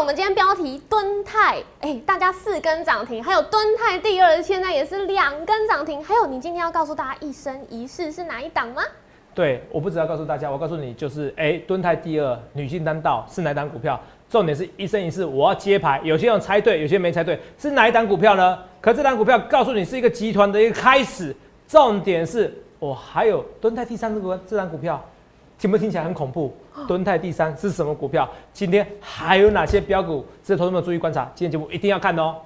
我们今天标题敦泰，哎，大家四根涨停，还有敦泰第二，现在也是两根涨停，还有你今天要告诉大家一生一世是哪一档吗？对，我不只要告诉大家，我告诉你就是，哎，敦泰第二，女性单道是哪档股票？重点是一生一世，我要揭牌，有些人猜对，有些人没猜对，是哪一档股票呢？可这档股票告诉你是一个集团的一个开始，重点是我还有敦泰第三这个这档股票，听不听起来很恐怖？敦泰第三是什么股票？今天还有哪些标股值得投资们注意观察？今天节目一定要看哦。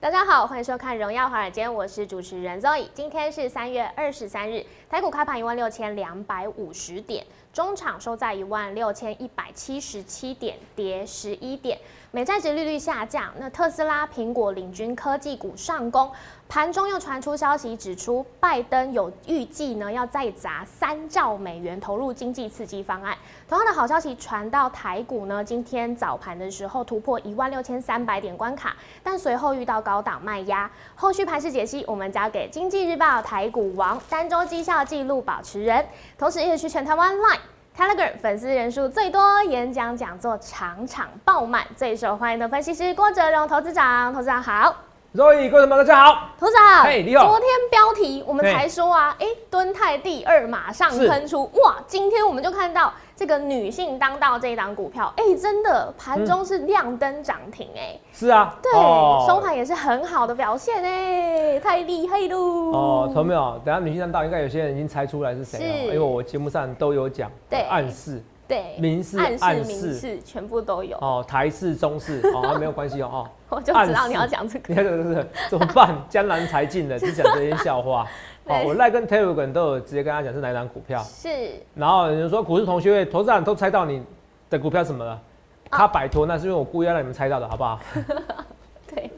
大家好，欢迎收看《荣耀华尔街》，我是主持人 Zoe。今天是三月二十三日，台股开盘一万六千两百五十点，中场收在一万六千一百七十七点，跌十一点。美债值利率下降，那特斯拉、苹果领军科技股上攻。盘中又传出消息，指出拜登有预计呢要再砸三兆美元投入经济刺激方案。同样的好消息传到台股呢，今天早盘的时候突破一万六千三百点关卡，但随后遇到高档卖压。后续盘势解析，我们交给经济日报台股王单周绩效纪录保持人，同时也是全台湾 Line。Telegram 粉丝人数最多，演讲讲座场场爆满，最受欢迎的分析师郭哲荣投资长，投资长好。Roy，各位朋友大家好。投资长，嘿你好昨天标题我们才说啊，哎、敦泰第二马上是喷出，哇！今天我们就看到这个女性当道这一档股票，哎、真的盘中是亮灯涨停、哎、是啊，对，哦。收盘也是很好的表现、哎，太厉害喽！哦，同没有？等下女性当道，应该有些人已经猜出来是谁了，因为我节目上都有讲，对。暗示。对，明示暗示、暗明示示全部都有，哦，台式、中式。哦，没有关系哦，哦，我就知道你要讲这个。你看这个是怎么办？江南才尽了，只讲这些笑话。哦，我赖跟 Telegram 都有直接跟他讲是哪一档股票，是然后有人说股市同学会投资人都猜到你的股票什么了，啊他摆脱那是因为我故意要让你们猜到的，好不好？对，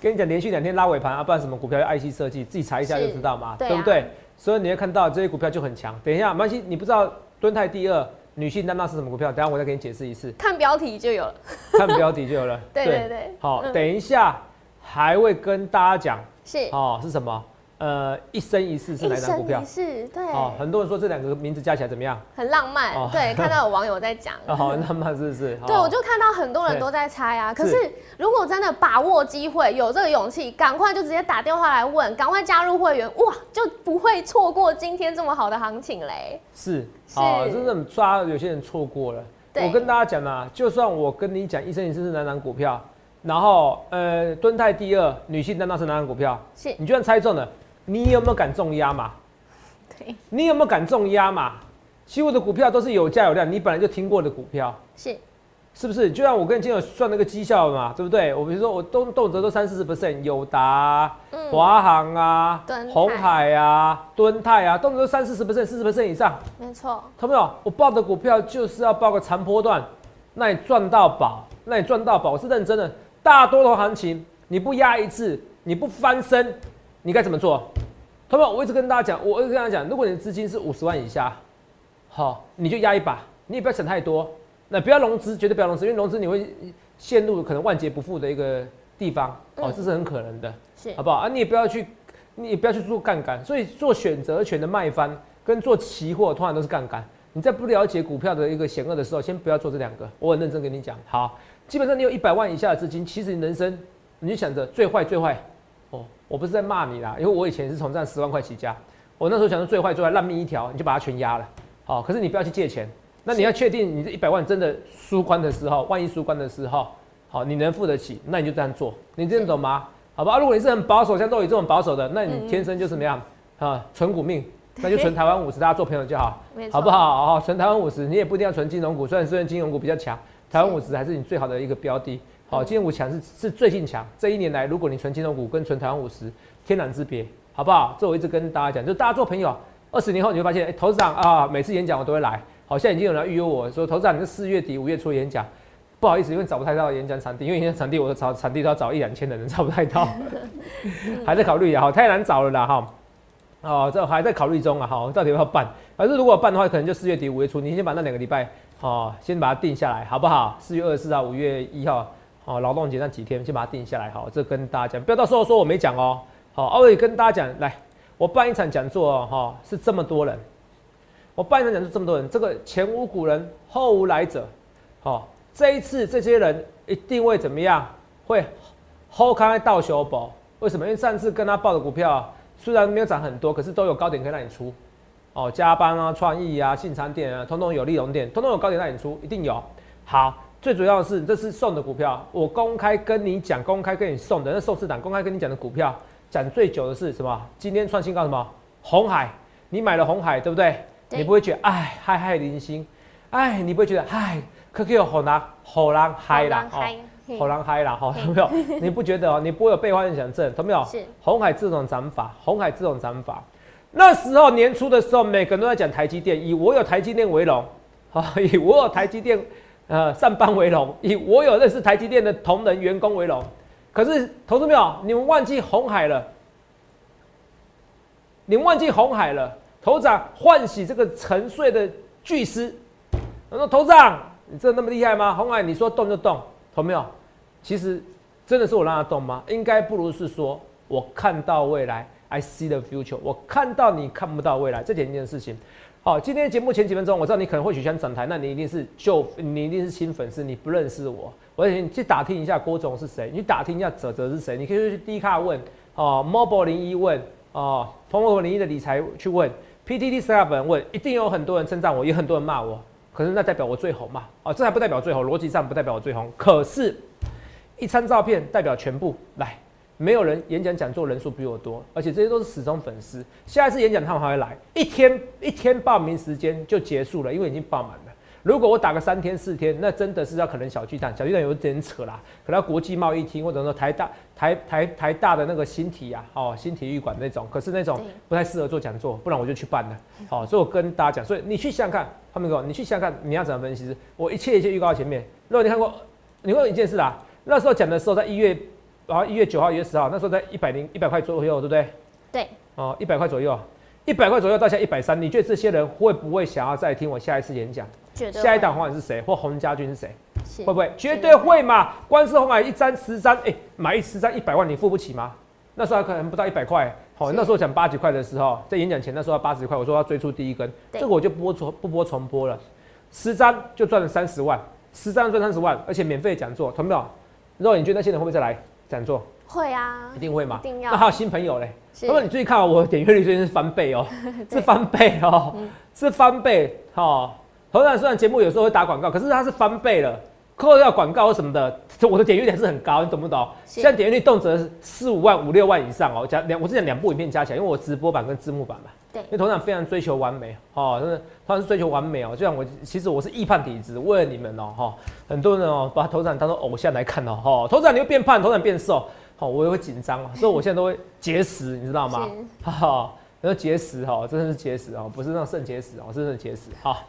跟你讲，连续两天拉尾盘啊，不然什么股票要 IC 设计，自己查一下就知道嘛，对啊对不对？所以你会看到这些股票就很强。等一下，曼西，你不知道敦泰第二女性单那是什么股票，等一下我再给你解释一次，看标题就有了。看标题就有了。对对对好，嗯等一下还会跟大家讲是哦是什么？呃，一生一世是哪一档股票一生一？世，对，哦，很多人说这两个名字加起来怎么样？很浪漫。哦对，看到有网友在讲。哦，好，浪漫是不是？对，哦我就看到很多人都在猜啊。可是是如果真的把握机会，有这个勇气，赶快就直接打电话来问，赶快加入会员，哇，就不会错过今天这么好的行情嘞。是是哦，真的抓有些人错过了。对我跟大家讲啊，就算我跟你讲一生一世是哪档股票，然后呃敦泰第二女性单那是哪档股票，是，你就算猜中了，你有没有敢重压嘛？对，你有没有敢重压嘛？其实我的股票都是有价有量，你本来就听过的股票，是，是不是？就像我跟你今天有算那个绩效嘛，对不对？我比如说我动动辄都三四十 percent，友达华航啊红海啊、敦泰啊，动辄都三四十 percent、四十 percent 以上。没错，看到没有？我报的股票就是要报个长波段，那你赚到宝，那你赚到宝，我是认真的。大多头行情，你不压一次，你不翻身，你该怎么做？同学们，我一直跟大家讲，我一直跟大家讲，如果你的资金是五十万以下，好，你就压一把，你也不要想太多，那不要融资，绝对不要融资，因为融资你会陷入可能万劫不复的一个地方，哦嗯，这是很可能的。是好，不好啊？你也不要去，你也不要去做杠杆。所以做选择权的卖方跟做期货通常都是杠杆。你在不了解股票的一个险恶的时候，先不要做这两个。我很认真跟你讲，好，基本上你有一百万以下的资金，其实你人生你就想着最坏最坏。哦，我不是在骂你啦，因为我以前是从这样十万块起家，我那时候想说最坏最坏，烂命一条，你就把它全压了。好，可是你不要去借钱。那你要确定你这一百万真的输光的时候，万一输光的时候，好，你能付得起，那你就这样做。你听得懂吗？好吧，如果你是很保守，像豆宇这种保守的，那嗯你天生就是怎么样啊？纯股命，那就存台湾五十，大家做朋友就好，好不？好？好，存台湾五十，你也不一定要存金融股，虽然虽然金融股比较强，台湾五十还是你最好的一个标的。好，嗯金融股强是是最近强，这一年来，如果你存金融股跟存台湾五十，天壤之别，好不好？这我一直跟大家讲，就大家做朋友，二十年后你会发现，哎、投资长啊，每次演讲我都会来。好，像已经有人预约我说，投资长，你是四月底五月初演讲，不好意思，因为找不太到演讲场地，因为演讲场地我的找场地都要找一两千的人，找不太到，还在考虑啊，好，太难找了啦，哈。哦，这还在考虑中啊，哈，到底要不要办？反正如果办的话，可能就四月底五月初，你先把那两个礼拜，哦，先把它定下来，好不好？四月二十四号、五月一号，哦，劳动节那几天先把它定下来，好，这跟大家讲，不要到时候说我没讲哦。好，我也跟大家讲，来，我办一场讲座哦，哈，是这么多人，我办一场讲座这么多人，这个前无古人后无来者，好，这一次这些人一定会怎么样？会 hold 开到修保？为什么？因为上次跟他报的股票虽然没有涨很多，可是都有高点可以让你出。哦，加班啊，创意啊，信餐店啊，通通有利隆店，通通有高点让你出，一定有。好，最主要的是这是送的股票，我公开跟你讲，公开跟你送的那寿司档，公开跟你讲的股票，讲最久的是什么？今天创新高什么？红海，你买了红海，对不对？你不会觉得哎嗨嗨零星，哎，你不会觉得嗨可可有好难好难嗨啦，好难嗨啦，好有没有？你不觉得哦？你不会有被幻想症，懂没有？是红海这种涨法，红海这种涨法。那时候年初的时候，每个人都在讲台积电，以我有台积电为荣，好，以我有台积电呃上班为荣，以我有认识台积电的同仁员工为荣。可是，投资没有？你们忘记红海了？你们忘记红海了？头长唤醒这个沉睡的巨狮。他说：“头长，你真的那么厉害吗？红海，你说动就动，投没有？其实真的是我让他动吗？应该不如是说我看到未来。” I see the future，我看到你看不到未来，这点一件事情。好，今天节目前几分钟，我知道你可能会许想转台，那你一定是就你一定是新粉丝，你不认识我，我请你去打听一下郭总是谁，你打听一下泽泽是谁，你可以去 D 卡问哦，Mobile 零一问哦蓬勃零一的理财去问，PTT 三本问，一定有很多人称赞我，也很多人骂我，可是那代表我最红嘛？哦，这还不代表最红，逻辑上不代表我最红，可是，一张照片代表全部来。没有人演讲讲座人数比我多，而且这些都是死忠粉丝。下一次演讲他们还会来，一天一天报名时间就结束了，因为已经报满了。如果我打个三天四天，那真的是要可能小巨蛋，小巨蛋有点扯啦，可能国际贸易厅或者说台大台台台大的那个新体啊，哦新体育馆那种，可是那种不太适合做讲座，不然我就去办了。好，所以我跟大家讲，所以你去想想看，他们说你去想想看，你要怎么分析？我一切一切预告前面。如果你看过，你会有一件事啊，那时候讲的时候在一月。然后一月九号、一月十号，那时候在一百零一百块左右，对不对？对。哦，一百块左右，一百块左右到现在一百三，你觉得这些人会不会想要再听我下一次演讲？下一档红海是谁？或洪家军是谁？会不会？绝对会嘛！光是红海一张十张，哎，买一十张一百万，你付不起吗？那时候可能不到一百块。好，那时候讲八几块的时候，在演讲前那时候要八十块，我说要追出第一根，这个我就播重不播重播了，十张就赚了三十万，十张赚三十万，而且免费讲座，同没有？然后你觉得那些人会不会再来？讲座会啊，一定会嘛？一定要。那还有新朋友嘞？他说你注意看我点阅率最近是翻倍哦，是翻倍哦，是翻倍。哦，头然虽然节目有时候会打广告，可是它是翻倍了，扣掉广告什么的，我的点阅率还是很高，你懂不懂？现在点阅率动辄四五万、五六万以上哦。加两，我是讲两部影片加起来，因为我直播版跟字幕版嘛。对。因为头长非常追求完美，哦，真的，他是追求完美哦。就像我，其实我是易胖体质，为了你们哦，哈，很多人哦把头长当做偶像来看哦，哈，头长你会变胖，头长变瘦，好，我也会紧张哦，所以我现在都会节食，你知道吗？哈哈，然后节食哈，真的是节食哦，不是那种肾结石哦，真的节食，好。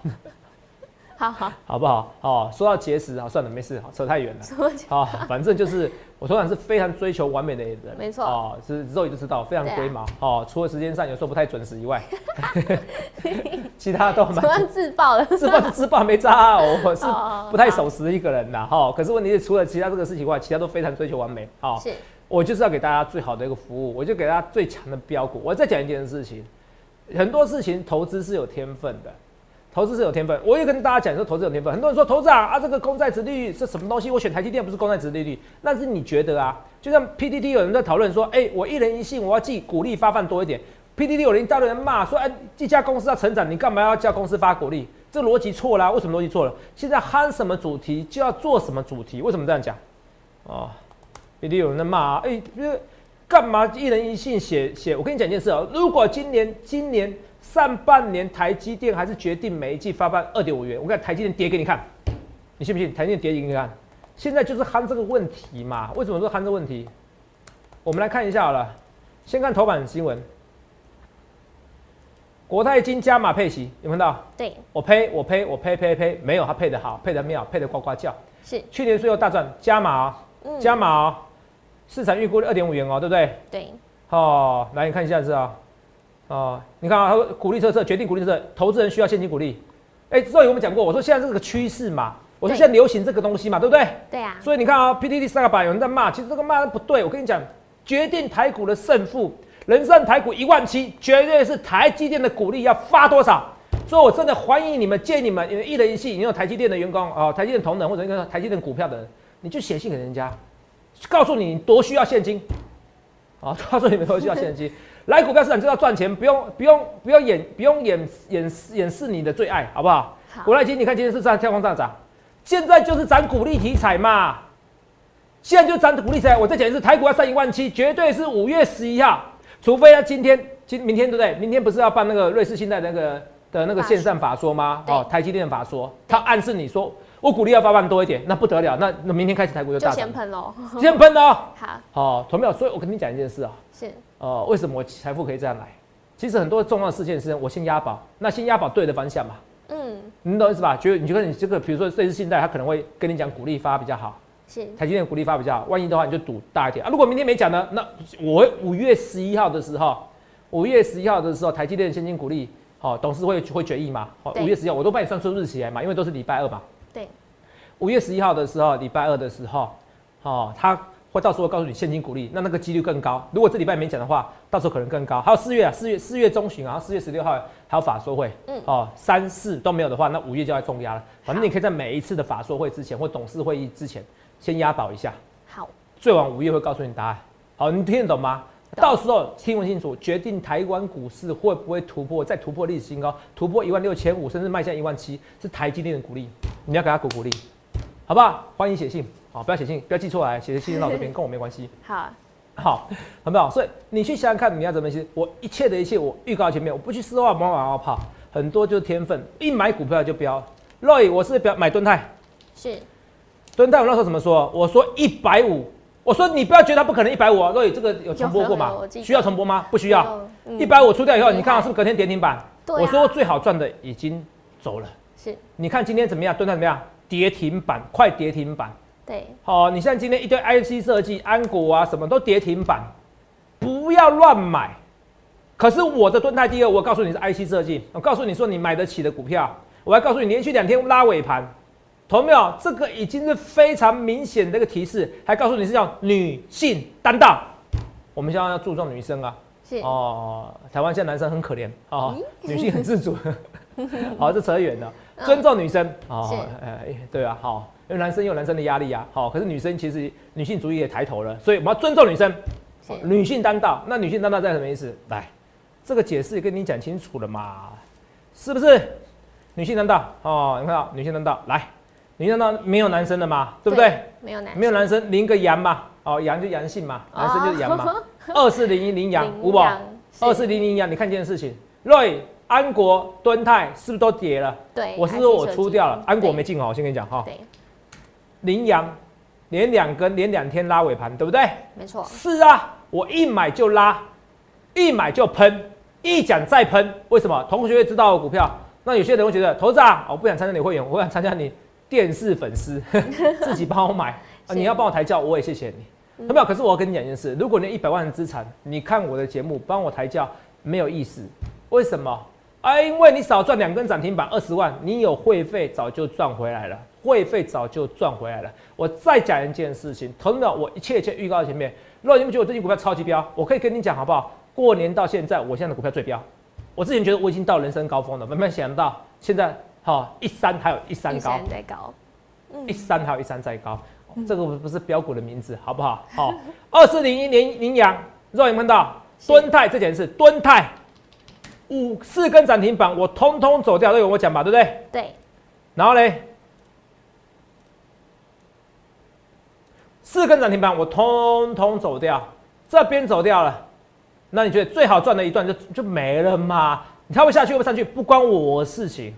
好好，好不好？哦，说到节食啊，算了，没事，扯太远了。好，反正就是我通常是非常追求完美的人，没错。哦，是肉眼就知道，非常龟毛。哦，除了时间上有时候不太准时以外，其他都蛮。突然自爆了，自爆自爆没渣，我是不太守时一个人的哈。可是问题是，除了其他这个事情外，其他都非常追求完美。好，是我就是要给大家最好的一个服务，我就给大家最强的标股。我再讲一件事情，很多事情投资是有天分的。投资是有天分，我也跟大家讲说投资有天分。很多人说投资啊啊，这个公债值利率是什么东西？我选台积电不是公债值利率，那是你觉得啊？就像 PDD 有人在讨论说，哎，我一人一信，我要寄股利发放多一点。PDD 有人大堆人骂说，哎，这家公司要成长，你干嘛要叫公司发股利？这逻辑错了，为什么逻辑错了？现在喊什么主题就要做什么主题，为什么这样讲？哦，PDD 有人在骂啊，哎，干嘛一人一信写写？我跟你讲一件事啊，如果今年今年。上半年台积电还是决定每一季发放二点五元。我看台积电跌给你看，你信不信？台积电跌给你看。现在就是憨这个问题嘛？为什么说憨这个问题？我们来看一下好了。先看头版新闻，国泰金加码配息，有看到？对，我呸，我呸，我呸呸呸，没有，他配的好，配的妙，配的呱呱叫。是，去年最后大赚，加码，加码，市场预估二点五元哦，对不对？对。好，来你看一下是啊。哦，你看啊，他说鼓励政策决定鼓励政策，投资人需要现金鼓励。哎，之前有我们讲过，我说现在这个趋势嘛，我说现在流行这个东西嘛，对不对？对啊，所以你看啊，PTT 三个板有人在骂，其实这个骂的不对。我跟你讲，决定台股的胜负，人生台股一万七，绝对是台积电的股利要发多少。所以我真的欢迎你们，建议你们，因为一人一信，你有台积电的员工啊，台积电同仁或者一个台积电股票的人，你就写信给人家，告诉你多需要现金，啊，告诉你们多需要现金。来股票市场就要赚钱，不用不用不用演不用掩掩掩饰你的最爱，好不好？好国泰金，你看今天是上跳空上涨，现在就是涨股利题材嘛，现在就涨股利题材。我再讲一次，台股要上一万七，绝对是五月十一号，除非他今天今明天对不对？明天不是要办那个瑞士信贷那个的那个线上法说吗？哦，台积电法说，他暗示你说我鼓励要八万多一点，那不得了，那那明天开始台股就就大涨先，喷喽。先喷的哦。好，哦，同没有？所以我跟你讲一件事啊、是呃，为什么我财富可以这样来？其实很多重要的事件是我先押宝，那先押宝对的方向嘛，嗯你懂意思吧？觉得你觉得你这个，比如说瑞士信贷，他可能会跟你讲鼓励发比较好，是台积电鼓励发比较好，万一的话你就赌大一点啊。如果明天没讲呢，那我五月十一号的时候，五月十一号的时候，台积电的现金鼓励，好、董事会会决议嘛，好、对五月十一号我都帮你算出日期来嘛，因为都是礼拜二嘛。对，五月十一号的时候，礼拜二的时候，哦，他会到时候告诉你现金股利，那那个几率更高。如果这礼拜没讲的话，到时候可能更高。还有四月啊，四月四月中旬啊，四月十六号还有法说会，嗯哦，三四都没有的话，那五月就要重压了。反正你可以在每一次的法说会之前或董事会议之前，先押宝一下，好，最晚五月会告诉你答案。好，你听得懂吗？到时候听不清楚，决定台湾股市会不会突破，再突破历史新高，突破一万六千五，甚至迈向一万七，是台积电的股利，你要给他鼓鼓励，好不好？欢迎写信，好，不要写信，不要寄出来，写信到这边 跟我没关系。好，好，很不好？所以你去想想看，你要怎么写？我一切的一切，我预告前面，我不去丝袜毛马跑，很多就是天分，一买股票就飙。Roy，我是表买敦泰，是敦泰我那时候怎么说？我说一百五，我说你不要觉得它不可能一百五啊。Roy，这个有重播过吗需要重播吗？不需要。一百五出掉以后，你看到是不是隔天跌停板？啊我说最好赚的已经走了。是你看今天怎么样？蹲泰怎么样？跌停板，快跌停板。对，好、你像今天一堆 IC 设计、安国啊，什么都跌停板，不要乱买。可是我的敦泰第二，我告诉你是 IC 设计，我告诉你说你买得起的股票，我还告诉你连续两天拉尾盘，同没有？这个已经是非常明显的一个提示，还告诉你是叫女性担当。我们现在要注重女生啊，是哦，台湾现在男生很可怜哦，女性很自主。嗯 好，这扯远了，尊重女生。哦是，呃，对啊，好，因为男生有男生的压力啊，好，可是女生其实女性主义也抬头了，所以我们要尊重女生，女性当道。那女性当道在什么意思？来，这个解释也跟你讲清楚了嘛，是不是？女性当道。哦，你看到女性当道，来，女性当道没有男生的嘛，对不对？？没有男，没有男生，零个阳嘛，哦，阳就阳性嘛，男生就是阳嘛。哦 二四零一零阳，羚五宝，二四零零阳，你看这件事情，瑞、安国、敦泰是不是都跌了？对，我是说我出掉了，安国对没进哦，我先跟你讲哈。对，羚羊连两根，连两天拉尾盘，对不对？没错，是啊，我一买就拉，一买就喷，一讲再喷。为什么？同学会知道我股票，那有些人会觉得，投资啊，我不想参加你会员，我想参加你电视粉丝，自己帮我买 啊，你要帮我抬轿，我也谢谢你。有没有？可是我要跟你讲一件事，如果你有一百万的资产，你看我的节目帮我抬轿没有意思，为什么？啊，因为你少赚两根涨停板二十万，你有会费早就赚回来了，会费早就赚回来了。我再讲一件事情，同样我一切一切预告在前面。如果你们觉得我最近股票超级飙，我可以跟你讲好不好？过年到现在，我现在的股票最飙。我之前觉得我已经到人生高峰了，慢慢想到现在，好、一山还有一山一高。山在高，嗯一山还有一山再高，哦这个不是标股的名字，好不好？好，二四零一年羚羊，肉眼看到是敦泰这件事，敦泰五四根涨停板，我通通走掉，都有我讲吧，对不对？对，然后嘞，四根涨停板我通通走掉，这边走掉了，那你觉得最好赚的一段就就没了嘛？你跳不下去会不上去，不关我的事情，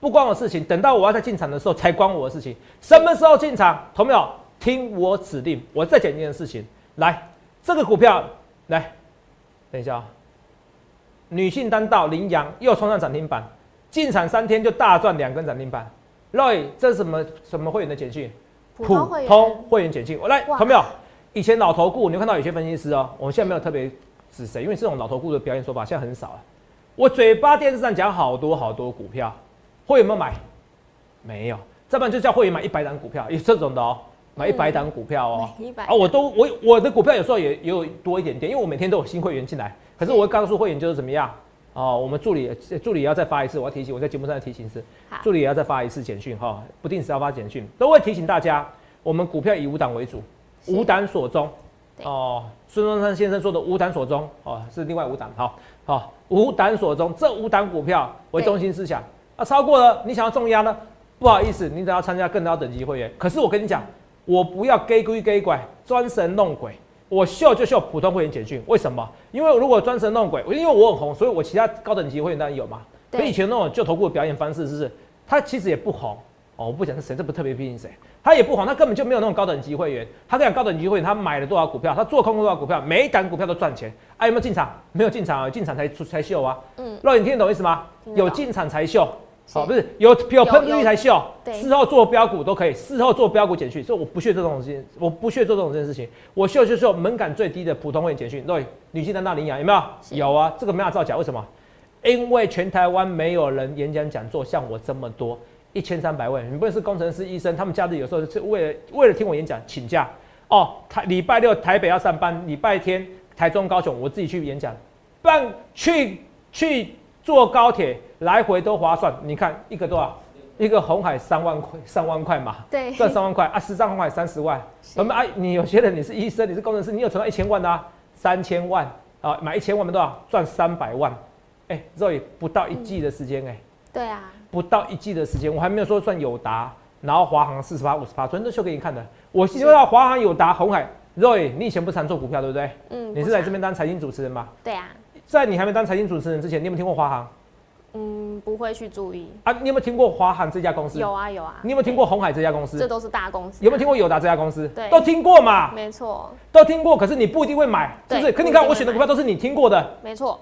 不关我的事情。等到我要再进场的时候才关我的事情。什么时候进场？同没有？听我指令。我再讲一件事情，来，这个股票来，等一下啊、女性单道羚羊又冲上涨停板，进场三天就大赚两根涨停板。Roy，这是什么什么会员的简讯？普通会员简讯。我来，哇同没有？以前老头顾，你会看到有些分析师哦，我们现在没有特别指谁，因为这种老头顾的表演手法现在很少了。我嘴巴电视上讲好多好多股票，会有没有买？没有。再不然就叫会员买一百档股票，有这种的哦，买一百档股票哦。一百啊，我都我我的股票有时候也也有多一点点，因为我每天都有新会员进来。可是我会告诉会员就是怎么样哦，我们助理助理也要再发一次，我要提醒，我在节目上再提醒一次，助理也要再发一次简讯哈，不定时要发简讯，都会提醒大家，我们股票以五档为主，是五档所中。哦，孙中山先生说的五档所中哦，是另外五档，好好五档所中，这五档股票为中心思想啊，超过了你想要重压呢，不好意思，你得要参加更高等级会员。可是我跟你讲，我不要给归给拐，专神弄鬼。我秀就秀普通会员简讯，为什么？因为如果专神弄鬼，因为我很红，所以我其他高等级会员当然有嘛。可以前那种就投顾的表演方式，是不是？他其实也不红哦，我不讲是谁，这不特别批评谁，他也不红，他根本就没有那种高等级会员。他讲高等级会员，他买了多少股票，他做空多少股票，每一档股票都赚钱。啊，有没有进场？没有进场啊，进场才出才秀啊。嗯肉眼听得懂意思吗？有进场才秀。是好、不是有有喷出有去才秀，对事后做标股都可以，事后做标股简讯，所以我不屑这种事情，我不屑做这种这件事情，我秀就秀门槛最低的普通会员简讯。对，女性担当领养有没有？有啊，这个没法造假，为什么？因为全台湾没有人演讲讲座像我这么多，一千三百位，你不论是工程师、医生，他们假日有时候是为了为了听我演讲请假哦。台礼拜六台北要上班，礼拜天台中、高雄我自己去演讲，办去去坐高铁来回都划算。你看一个多少？一个红海三万块，三万块嘛，对，赚三万块啊，十张红海三十万。是我们啊，你有些人你是医生，你是工程师，你有存到一千万的啊，三千万啊，买一千万的多少？赚三百万。哎、肉也不到一季的时间哎、对啊，不到一季的时间，我还没有说算友达，然后华航四十八、五十八，昨天都秀给你看的。我说到华航、友达、红海，肉也你以前不常做股票对不对？嗯，你是来不常这边当财经主持人吧？对啊，在你还没当财经主持人之前，你有没有听过华航嗯，不会去注意，啊？你有没有听过华航这家公司？有啊有啊，你有没有听过红海这家公司这？都是大公司啊，有没有听过友达这家公司？对都听过嘛？没错，都听过，可是你不一定会买，是不是？可你看我选的股票都是你听过的，没错，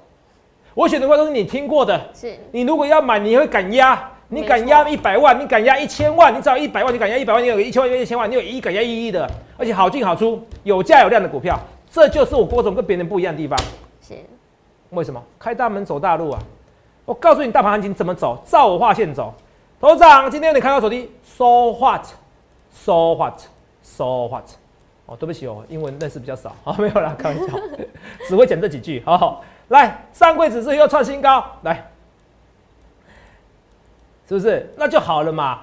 我选的股票都是你听过的。是你如果要买，你会敢压？你敢压一百万，你敢压一千万，你只要一百万，你敢压一百万，你有一千万，一千万，你有一亿敢压一亿的，而且好进好出，有价有量的股票，这就是我郭总跟别人不一样的地方。是，为什么？开大门走大路啊！我告诉你，大盘行情怎么走，照我画线走。头长，今天你看到手机，so what，so what，so what。哦，对不起哦，英文认识比较少，好、没有啦，开玩笑，只会讲这几句。好好，来，上柜指数又创新高，来，是不是？那就好了嘛，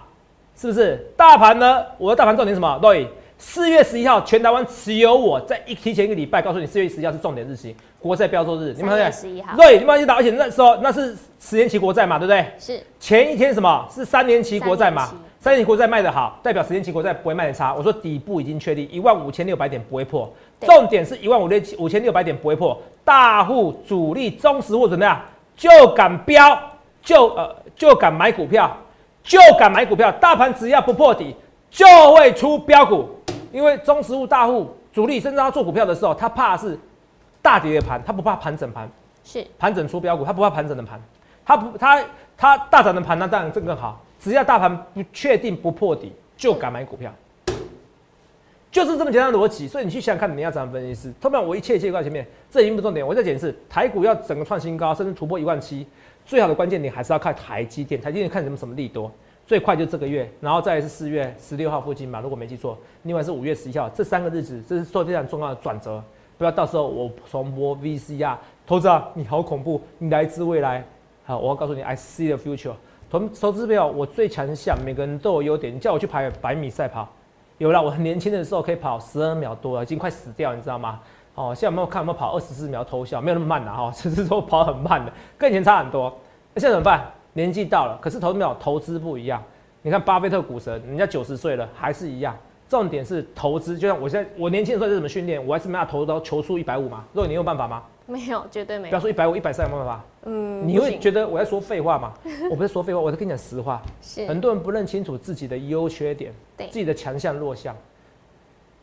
是不是？大盘呢？我的大盘重点什么？对，四月十一号，全台湾只有我在一提前一个礼拜告诉你，四月十一号是重点日期，国债标售日，你们3月看11号对，你们记得，而且那时候那是十年期国债嘛，对不对？是，前一天什么是三年期国债嘛三年期？三年期国债卖得好，代表十年期国债不会卖得差。我说底部已经确立，一万五千六百点不会破，重点是一万五六五千六百点不会破。大户、主力、中实户怎么样？就敢标，就呃就敢买股票，就敢买股票。大盘只要不破底，就会出标股。因为中实物、大户、主力，甚至他做股票的时候，他怕是大跌的盘，他不怕盘整盘。是，盘整出标股，他不怕盘整的盘，他不他他大涨的盘那当然这更好，只要大盘不确定不破底，就敢买股票，就是这么简单的逻辑。所以你去想想看，你要怎样分析师？通常我一切一切挂在前面，这已经不重点。我再解释，台股要整个创新高，甚至突破一万七，最好的关键点还是要看台积电。台积电看什么什么利多，最快就这个月，然后再来是四月十六号附近嘛，如果没记错，另外是五月十一号，这三个日子，这是做非常重要的转折。不要到时候我重播 VCR，投资啊，你好恐怖，你来自未来。好，我要告诉你，I see the future。投投资票，我最强项，每个人都有优点。你叫我去跑百米赛跑，有了，我很年轻的时候可以跑十二秒多了，已经快死掉，你知道吗？哦，现在有没有看有没有跑二十四秒偷笑？没有那么慢了哈，只是说跑很慢的，跟以前差很多。那现在怎么办？年纪到了，可是投资票投资不一样。你看巴菲特股神，人家九十岁了还是一样。重点是投资，就像我现在我年轻的时候是怎么训练，我还是没办法投到球速一百五嘛。如果你有办法吗？没有，绝对没有，不要说一百五、一百三，有没有办法？嗯，你会觉得我在说废话吗？我不是说废话，我在跟你讲实话。是很多人不认清楚自己的优缺点，对自己的强项弱项。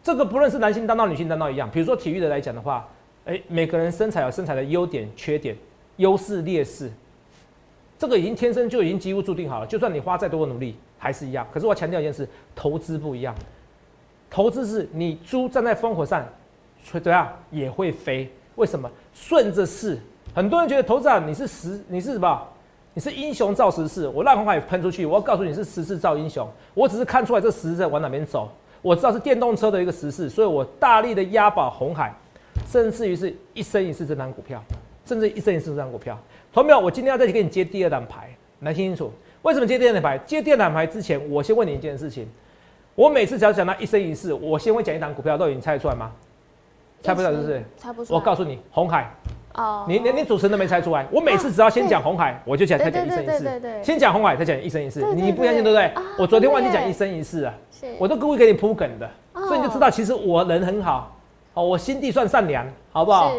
这个不论是男性当道、女性当道一样。比如说体育的来讲的话，哎、每个人身材有身材的优点、缺点、优势、劣势，这个已经天生就已经几乎注定好了。就算你花再多的努力，还是一样。可是我要强调一件事，投资不一样。投资是你猪站在烽火上，会怎样也会飞。为什么？顺着势。很多人觉得投资啊，你是十你是什么？你是英雄造时势，我让红海喷出去，我要告诉你是时势造英雄。我只是看出来这时势往哪边走，我知道是电动车的一个时势，所以我大力的押宝红海，甚至于是一生一世这张股票，甚至一生一世这张股票。同没有？我今天要再去给你接第二档牌，来听清楚，为什么接第二档牌？接第二档牌之前，我先问你一件事情，我每次只要讲到一生一世，我先会讲一档股票，都已经猜得出来吗？猜不出来是不是？猜不出来。我告诉你，红海。哦，你连你主持人都没猜出来。我每次只要先讲红海，我就讲再讲一生一世。对对对先讲红海，再讲一生一世。你不相信对不对？我昨天忘记讲一生一世啊，我都故意给你铺梗的，所以你就知道其实我人很好，哦，我心地算善良，好不好？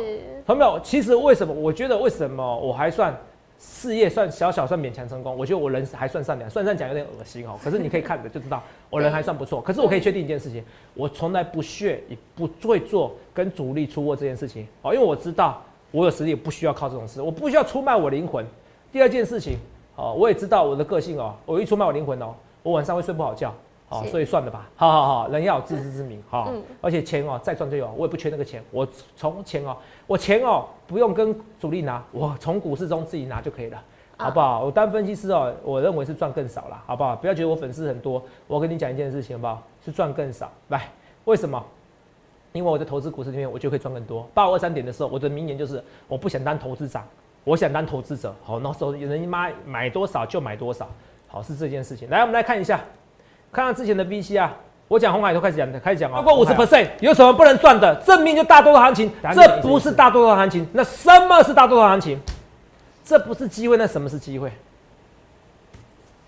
朋友，其实为什么？我觉得为什么我还算事业算小小算勉强成功？我觉得我人还算善良，算善讲有点恶心哦，可是你可以看着就知道我人还算不错。可是我可以确定一件事情，我从来不屑也不会做跟主力出货这件事情哦，因为我知道。我有实力，不需要靠这种事，我不需要出卖我灵魂。第二件事情，哦，我也知道我的个性哦，我一出卖我灵魂哦，我晚上会睡不好觉，好，所以算了吧，好好好，人要有自知之明，好，而且钱哦，再赚就有，我也不缺那个钱，我从钱哦，我钱哦，不用跟主力拿，我从股市中自己拿就可以了，好不好？我当分析师哦，我认为是赚更少了，好不好？不要觉得我粉丝很多，我跟你讲一件事情，好不好？是赚更少，来，为什么？因为我在投资股市里面，我就可以赚更多。八五二三点的时候，我的名言就是我不想当投资长，我想当投资者。好，那时候人妈买多少就买多少，好是这件事情。来，我们来看一下，看看之前的 VC 啊，我讲红海都开始讲，开始讲啊。超过五十 percent 有什么不能赚的？证明就大多数行情，这不是大多数行情。那什么是大多数行情？这不是机会，那什么是机会？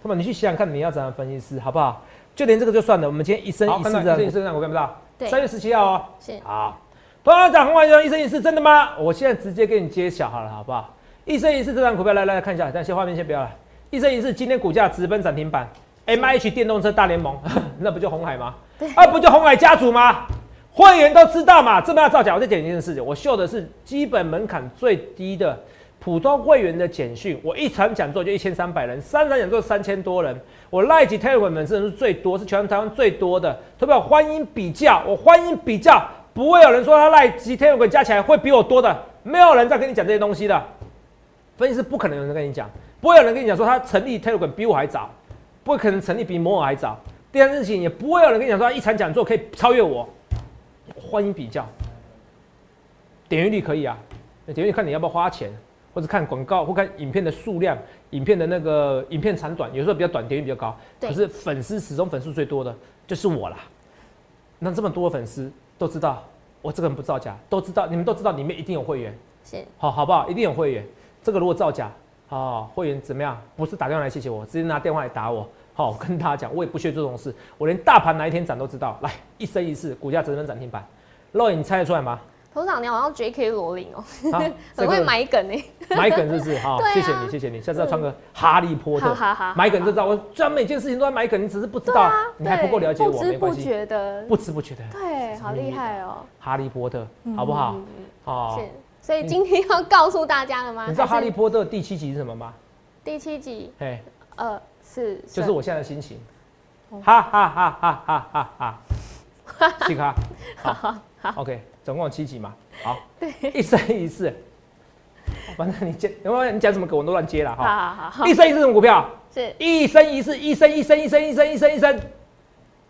那么你去想想看，你要怎样分析师好不好？就连这个就算了。我们今天一生一世这样，一生一世我看不到。三月十七号哦，是好。同样讲红海就一生一世，真的吗？我现在直接给你揭晓好了，好不好？一生一世这张股票，来来来看一下，但先画面先不要了。一生一世今天股价直奔涨停板，M H 电动车大联盟，那不就红海吗？对，啊不就红海家族吗？会员都知道嘛。这么要造假，我再讲一件事情，我秀的是基本门槛最低的。普通会员的简讯，我一场讲座就一千三百人，三场讲座三千多人。我赖吉 Telegram 粉丝人数最多，是全台湾最多的。特别欢迎比较，我欢迎比较，不会有人说他赖吉 Telegram 加起来会比我多的，没有人在跟你讲这些东西的。分析师不可能有人跟你讲，不会有人跟你讲说他成立 Telegram 比我还早，不可能成立比摩尔还早。第二件事情也不会有人跟你讲说一场讲座可以超越我。欢迎比较，点阅率可以啊，点阅率看你要不要花钱。或者看广告，或看影片的数量，影片的那个影片长短，有时候比较短，点击比较高。可是粉丝始终粉丝最多的就是我啦。那这么多粉丝都知道我这个人不造假，都知道你们都知道里面一定有会员。是。好，好不好？一定有会员。这个如果造假，好，会员怎么样？不是打电话来谢谢我，直接拿电话来打我。好，我跟大家讲，我也不屑做这种事。我连大盘哪一天涨都知道。来，一生一世，股价只能涨停板。肉眼你猜得出来吗？头场你好像 J.K. 罗琳哦，很会买梗呢。买梗是不是？好，谢谢你，谢谢你。下次要穿个哈利波特，买梗就知道。我虽然每件事情都在买梗，你只是不知道，你还不够了解我，没关系。不知不觉的，不知不觉的，对，好厉害哦。哈利波特，好不好？好。所以今天要告诉大家了吗？你知道哈利波特第七集是什么吗？第七集，哎，呃，是，就是我现在的心情。哈哈哈哈哈哈哈，七卡，好好好，OK。总共有七集嘛，好，对，一生一世，反正你接，因为你讲什么梗我都乱接了哈。好好好，一生一世什么股票？是一生一世，一生一生一生一生一生一生，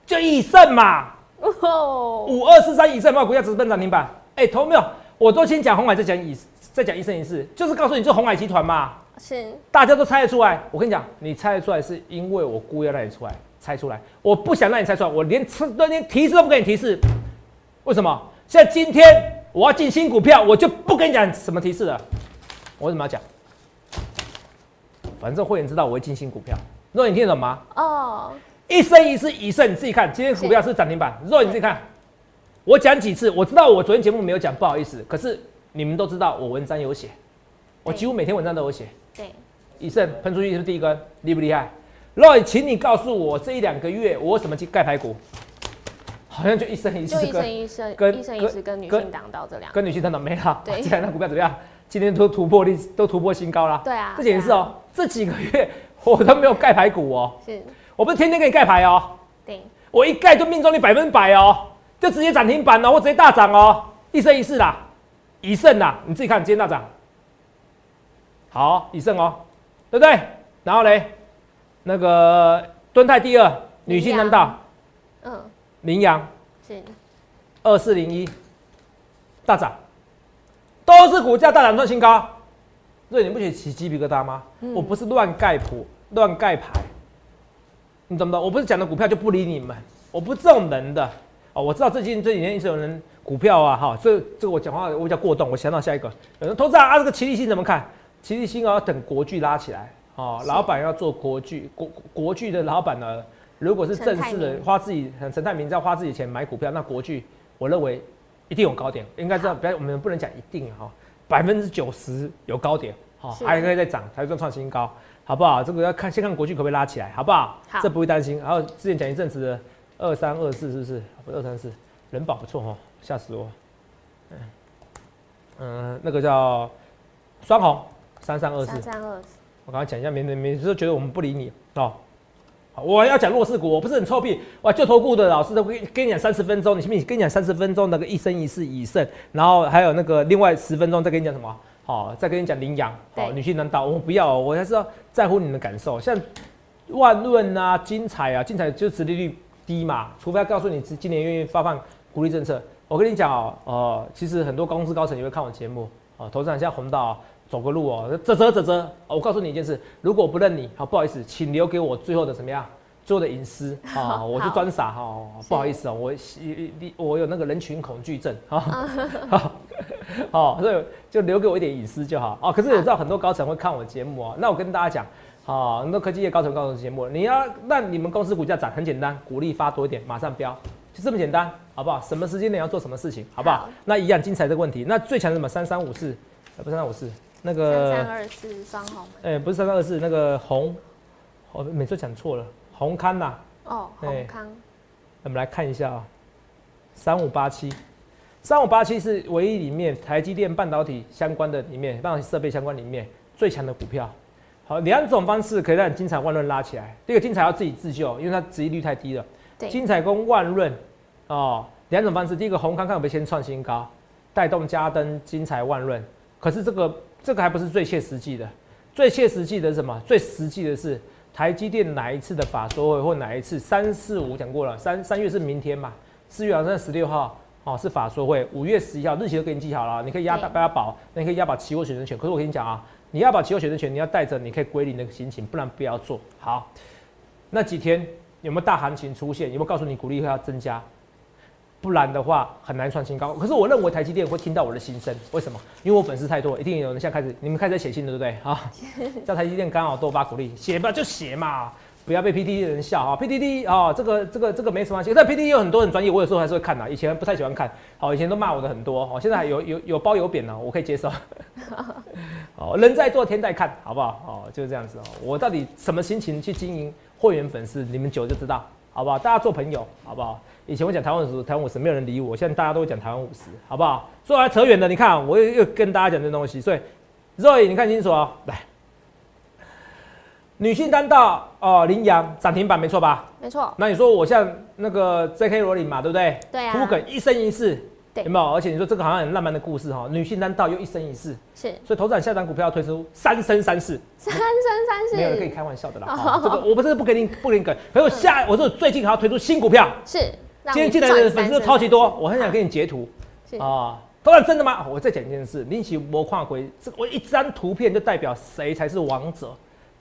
就一胜嘛。哦，五二四三一胜嘛，股价直奔涨停板。哎，投没有？我都先讲红海，再讲一，再讲一生一世，就是告诉你，这红海集团嘛。是，大家都猜得出来。我跟你讲，你猜得出来，是因为我故意要让你出来猜出来。我不想让你猜出来，我连吃连提示都不给你提示。为什么？像今天我要进新股票，我就不跟你讲什么提示了。我为什么要讲？反正会员知道我会进新股票。若你听懂吗？哦，一生一世一胜，你自己看。今天股票是涨停板。若你自己看，我讲几次？我知道我昨天节目没有讲，不好意思。可是你们都知道我文章有写，我几乎每天文章都有写。对，一胜喷出去是第一根，厉不厉害？若请你告诉我这一两个月我什么去盖排骨？好像就一生一世，一生一世跟一生一世跟女性挡到这两，跟女性挡到没了。对，现在那股票怎么样？今天都突破历都突破新高了。对啊，这件事哦，这几个月我都没有盖排骨哦。是，我不是天天给你盖牌哦。对，我一盖就命中率百分百哦，就直接涨停板哦，或直接大涨哦，一生一世啦，一胜啦，你自己看今天大涨，好，一胜哦，对对不对？然后嘞，那个敦泰第二，女性难道嗯，羚羊。是。二四零一大涨，都是股价大涨创新高，所以你不觉得起鸡皮疙瘩吗？嗯。我不是乱盖谱、乱盖牌，你懂不懂？我不是讲的股票就不理你们，我不是这种人的哦。我知道最近这几年一直有人股票啊，哈，这这个我讲话我比较过动，我想到下一个，有人投资啊，啊这个齐力新怎么看？齐力新啊，要等国剧拉起来哦，老板要做国剧，国国剧的老板呢，如果是正式的花自己陈泰明在花自己钱买股票，那国剧我认为一定有高点，应该知道，不要我们不能讲一定哈，百分之九十有高点，好、是还可以再涨，才算创新高，好不好？这个要看先看国剧可不可以拉起来，好不好？好这不会担心。还有之前讲一阵子的二三二四是不是？不是二三四，人保不错哦，吓死我。嗯嗯，那个叫双红三三二四三，三二，我刚刚讲一下，每每每次都觉得我们不理你哦。好我要讲弱势股，我不是很臭屁。哇，就投顾的老师都跟跟你讲三十分钟，你信不信？跟你讲三十分钟那个一生一世以胜，然后还有那个另外十分钟再跟你讲什么？好、再跟你讲领养，好、对女性难道我不要、我还是要在乎你的感受。像万润啊、精彩啊，精彩就殖利率低嘛，除非他告诉你今年愿意发放鼓励政策。我跟你讲哦，呃，其实很多公司高层也会看我节目哦，投资人现在红到哦走个路哦，啧啧啧啧。哦我告诉你一件事，如果我不认你，好不好意思，请留给我最后的怎么样？最后的隐私啊、我就好装傻哈、不好意思哦，我我有那个人群恐惧症啊，好，好，所以就留给我一点隐私就好哦。可是我知道很多高层会看我节目哦，那我跟大家讲。好，很多科技业高层告诉节目，你要让你们公司股价涨，很简单，鼓励发多一点，马上飙，就这么简单，好不好？什么时间点要做什么事情，好不好？好那一样精彩这个问题，那最强的什么三三五四，呃，不是三三五四，那三个三二四双红吗，哎、不是三三二四，那个红，我每次讲错了，红康呐、哦，对宏康我们来看一下啊、三五八七，三五八七是唯一里面台积电半导体相关的里面，半导体设备相关里面最强的股票。好，两种方式可以让你精彩万润拉起来。第一个精彩要自己自救，因为它殖利率太低了。对，精彩跟万润哦，两种方式。第一个红康康有没有先创新高，带动嘉登、精彩、万润。可是这个这个还不是最切实际的，最切实际的是什么？最实际的是台积电哪一次的法说会或哪一次三四五讲过了，三三月是明天嘛，四月好像十六号哦是法说会，五月十一号日期都给你记好了，你可以押大押宝，那你可以押宝期货选择权。可是我跟你讲啊，你要把期货选择权，你要带着你可以归零的心情，不然不要做好。那几天有没有大行情出现？有没有告诉你股利会要增加？不然的话很难创新高。可是我认为台积电会听到我的心声，为什么？因为我粉丝太多，一定有人现在开始，你们开始在写信了，对不对？啊，叫台积电刚好多发鼓励，写吧就写嘛，不要被 PTT 的人笑啊。PTT 啊，这个这个这个没什么关系，但 PTT 有很多很专业，我有时候还是会看的，以前不太喜欢看，好，以前都骂我的很多，哦，现在还有有有褒有贬呢，我可以接受。哦，人在做天在看，好不好？哦，就是这样子哦。我到底什么心情去经营会员粉丝，你们久就知道，好不好？大家做朋友，好不好？以前我讲台湾五十，台湾五十没有人理我，现在大家都会讲台湾五十，好不好？说来扯远了，你看我又又跟大家讲这东西，所以 Roy 你看清楚哦，来，女性单道哦，羚羊涨停板没错吧？没错，那你说我像那个 J.K. 罗琳嘛，对不对？对梗一生一世，对有没有？而且你说这个好像很浪漫的故事哈，女性单道又一生一世，是所以头展下档股票要推出三生三世，三生三世没有人可以世，开玩笑的啦。这个我不是不给你不给你梗，可是我下我说最近还要推出新股票，是。今天你进来的粉丝超级多，我很想给你截图是啊。头展真的吗？我再讲一件事，你起魔跨鬼，这我一张图片就代表谁才是王者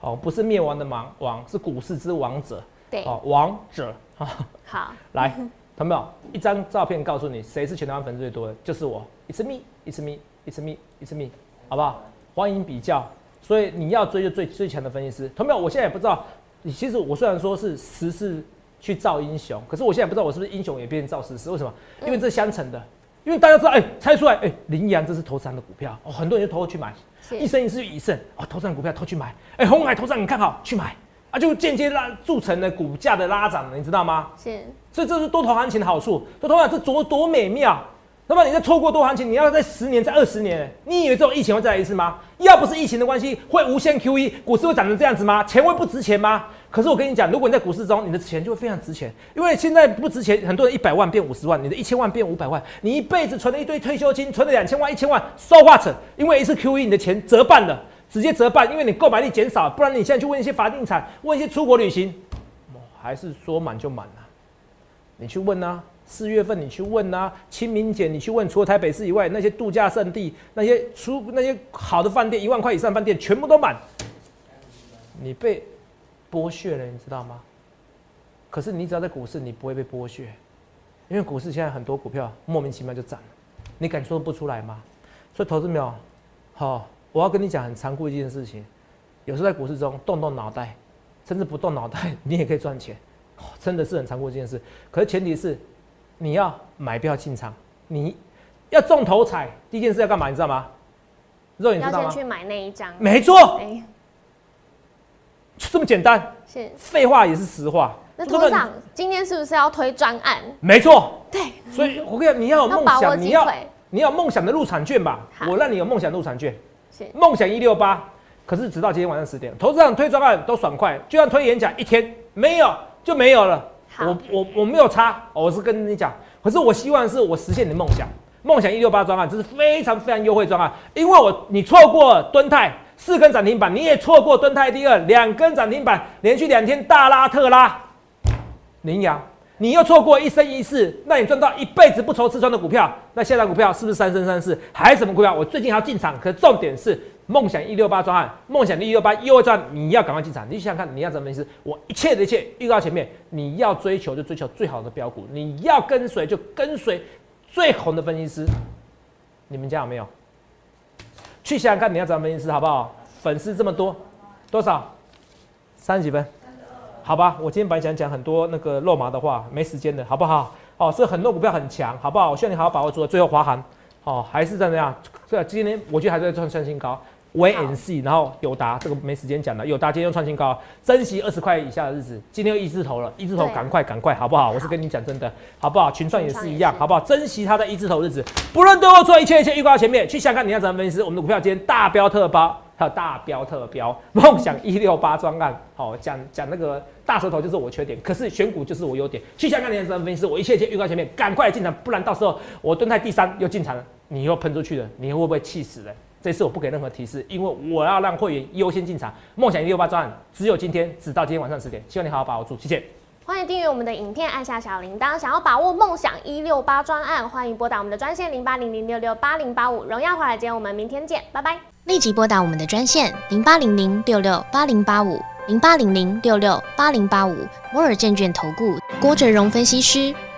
哦，不是灭亡的亡王，是股市之王者对，哦，王者啊。好，来，看到没有？一张照片告诉你谁是全台湾粉丝最多的，就是我。It's me, it's me, it's me, it's me，好不好？欢迎比较。所以你要追就最最强的分析师。同没有？我现在也不知道，你其实我虽然说是时势去造英雄，可是我现在不知道我是不是英雄也变成造时势。为什么？因为这是相乘的。因为大家知道，哎、猜出来，哎、羚羊这是投资人的股票，哦，很多人就投过去买，一生一世一胜，哦，投资人股票投去买，哎、红海投资人你看好去买，啊，就间接拉铸成了股价的拉涨，你知道吗？是所以这是多头行情的好处。多头行情这多多美妙。那么你在错过多行情，你要在十年、在二十年，你以为这种疫情会再来一次吗？要不是疫情的关系，会无限 QE，股市会涨成这样子吗？钱会不值钱吗？可是我跟你讲，如果你在股市中，你的钱就会非常值钱，因为现在不值钱，很多人一百万变五十万，你的一千万变五百万，你一辈子存了一堆退休金，存了两千万、一千万，收化成，因为一次 QE 你的钱折半了。直接折半，因为你购买力减少，不然你现在去问一些房地产，问一些出国旅行，还是说满就满了。你去问啊，四月份你去问啊，清明节你去问，除了台北市以外，那些度假胜地，那些出那些好的饭店，一万块以上饭店全部都满，你被剥削了，你知道吗？可是你只要在股市，你不会被剥削，因为股市现在很多股票莫名其妙就涨了，你敢说不出来吗？所以投资没有，好，我要跟你讲很残酷一件事情，有时候在股市中动动脑袋，甚至不动脑袋，你也可以赚钱，真的是很残酷一件事。可是前提是你要买票进场，你要中头彩，第一件事要干嘛？你知道吗？肉你知道吗？要先去买那一张。没错，就这么简单。是。废话也是实话。那董事长今天是不是要推专案？没错。对。所以我跟你讲，你要有梦想，你要。你要梦想的入场券吧？我让你有梦想入场券。梦想一六八，可是直到今天晚上十点，投资上推专案都爽快，就算推演讲一天没有就没有了。我我我没有差，我是跟你讲。可是我希望是我实现你的梦想。梦想一六八专案，这是非常非常优惠专案，因为我你错过敦泰四根涨停板，你也错过敦泰第二两根涨停板，连续两天大拉特拉，羚羊。你又错过一生一世，那你赚到一辈子不愁吃穿的股票，那现在股票是不是三生三世？还是什么股票？我最近还要进场，可重点是梦想一六八专案，梦想的一六八又会赚，你要赶快进场。你想想看，你要怎么意思？我一切的一切预告前面，你要追求就追求最好的标股，你要跟随就跟随最红的分析师。你们家有没有？去想想看，你要怎么分析师好不好？粉丝这么多，多少？三十几分。好吧，我今天本来想讲很多那个肉麻的话，没时间的，好不好？哦，所以很多股票很强，好不好？我希望你好好把握住。最后华航，哦，还是怎么样？这今天我觉得还在创创新高。V N C，然后友达这个没时间讲了，友达今天又创新高，珍惜二十块以下的日子。今天又一字头了，一字头赶快赶快，好不好？我是跟你讲真的，好不好？群创也是一样，好不好？珍惜它的一字头日子，不论对我做一切一切预告前面，去想看你要怎么分析。我们的股票今天大标特包。还有大标特标，梦想一六八专案，好讲讲那个大舌头就是我缺点，可是选股就是我优点。去香港年的分析师，我一切一切预告前面，赶快进场，不然到时候我蹲在第三又进场了，你又喷出去了，你会不会气死了？这次我不给任何提示，因为我要让会员优先进场。梦想一六八专案只有今天，只到今天晚上十点，希望你好好把握住，谢谢。欢迎订阅我们的影片，按下小铃铛。想要把握梦想一六八专案，欢迎拨打我们的专线零八零零六六八零八五。荣耀华尔街，我们明天见，拜拜。立即拨打我们的专线零八零零六六八零八五零八零零六六八零八五。摩尔证券投顾郭哲荣分析师。